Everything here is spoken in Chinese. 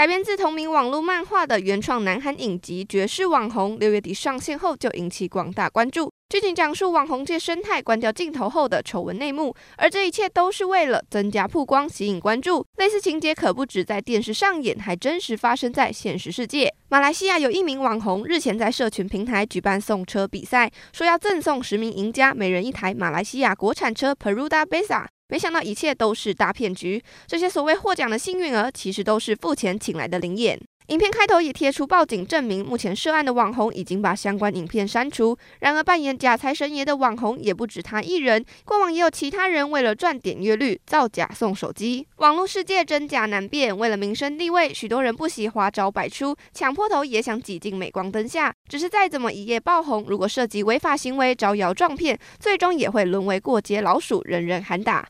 改编自同名网络漫画的原创南韩影集《绝世网红》，六月底上线后就引起广大关注。剧情讲述网红界生态关掉镜头后的丑闻内幕，而这一切都是为了增加曝光、吸引关注。类似情节可不止在电视上演，还真实发生在现实世界。马来西亚有一名网红日前在社群平台举办送车比赛，说要赠送十名赢家每人一台马来西亚国产车 Peruda Besa。没想到一切都是大骗局，这些所谓获奖的幸运儿，其实都是付钱请来的灵眼。影片开头也贴出报警证明，目前涉案的网红已经把相关影片删除。然而，扮演假财神爷的网红也不止他一人，过往也有其他人为了赚点阅率，造假送手机。网络世界真假难辨，为了名声地位，许多人不惜花招百出，抢破头也想挤进镁光灯下。只是再怎么一夜爆红，如果涉及违法行为，招摇撞骗，最终也会沦为过街老鼠，人人喊打。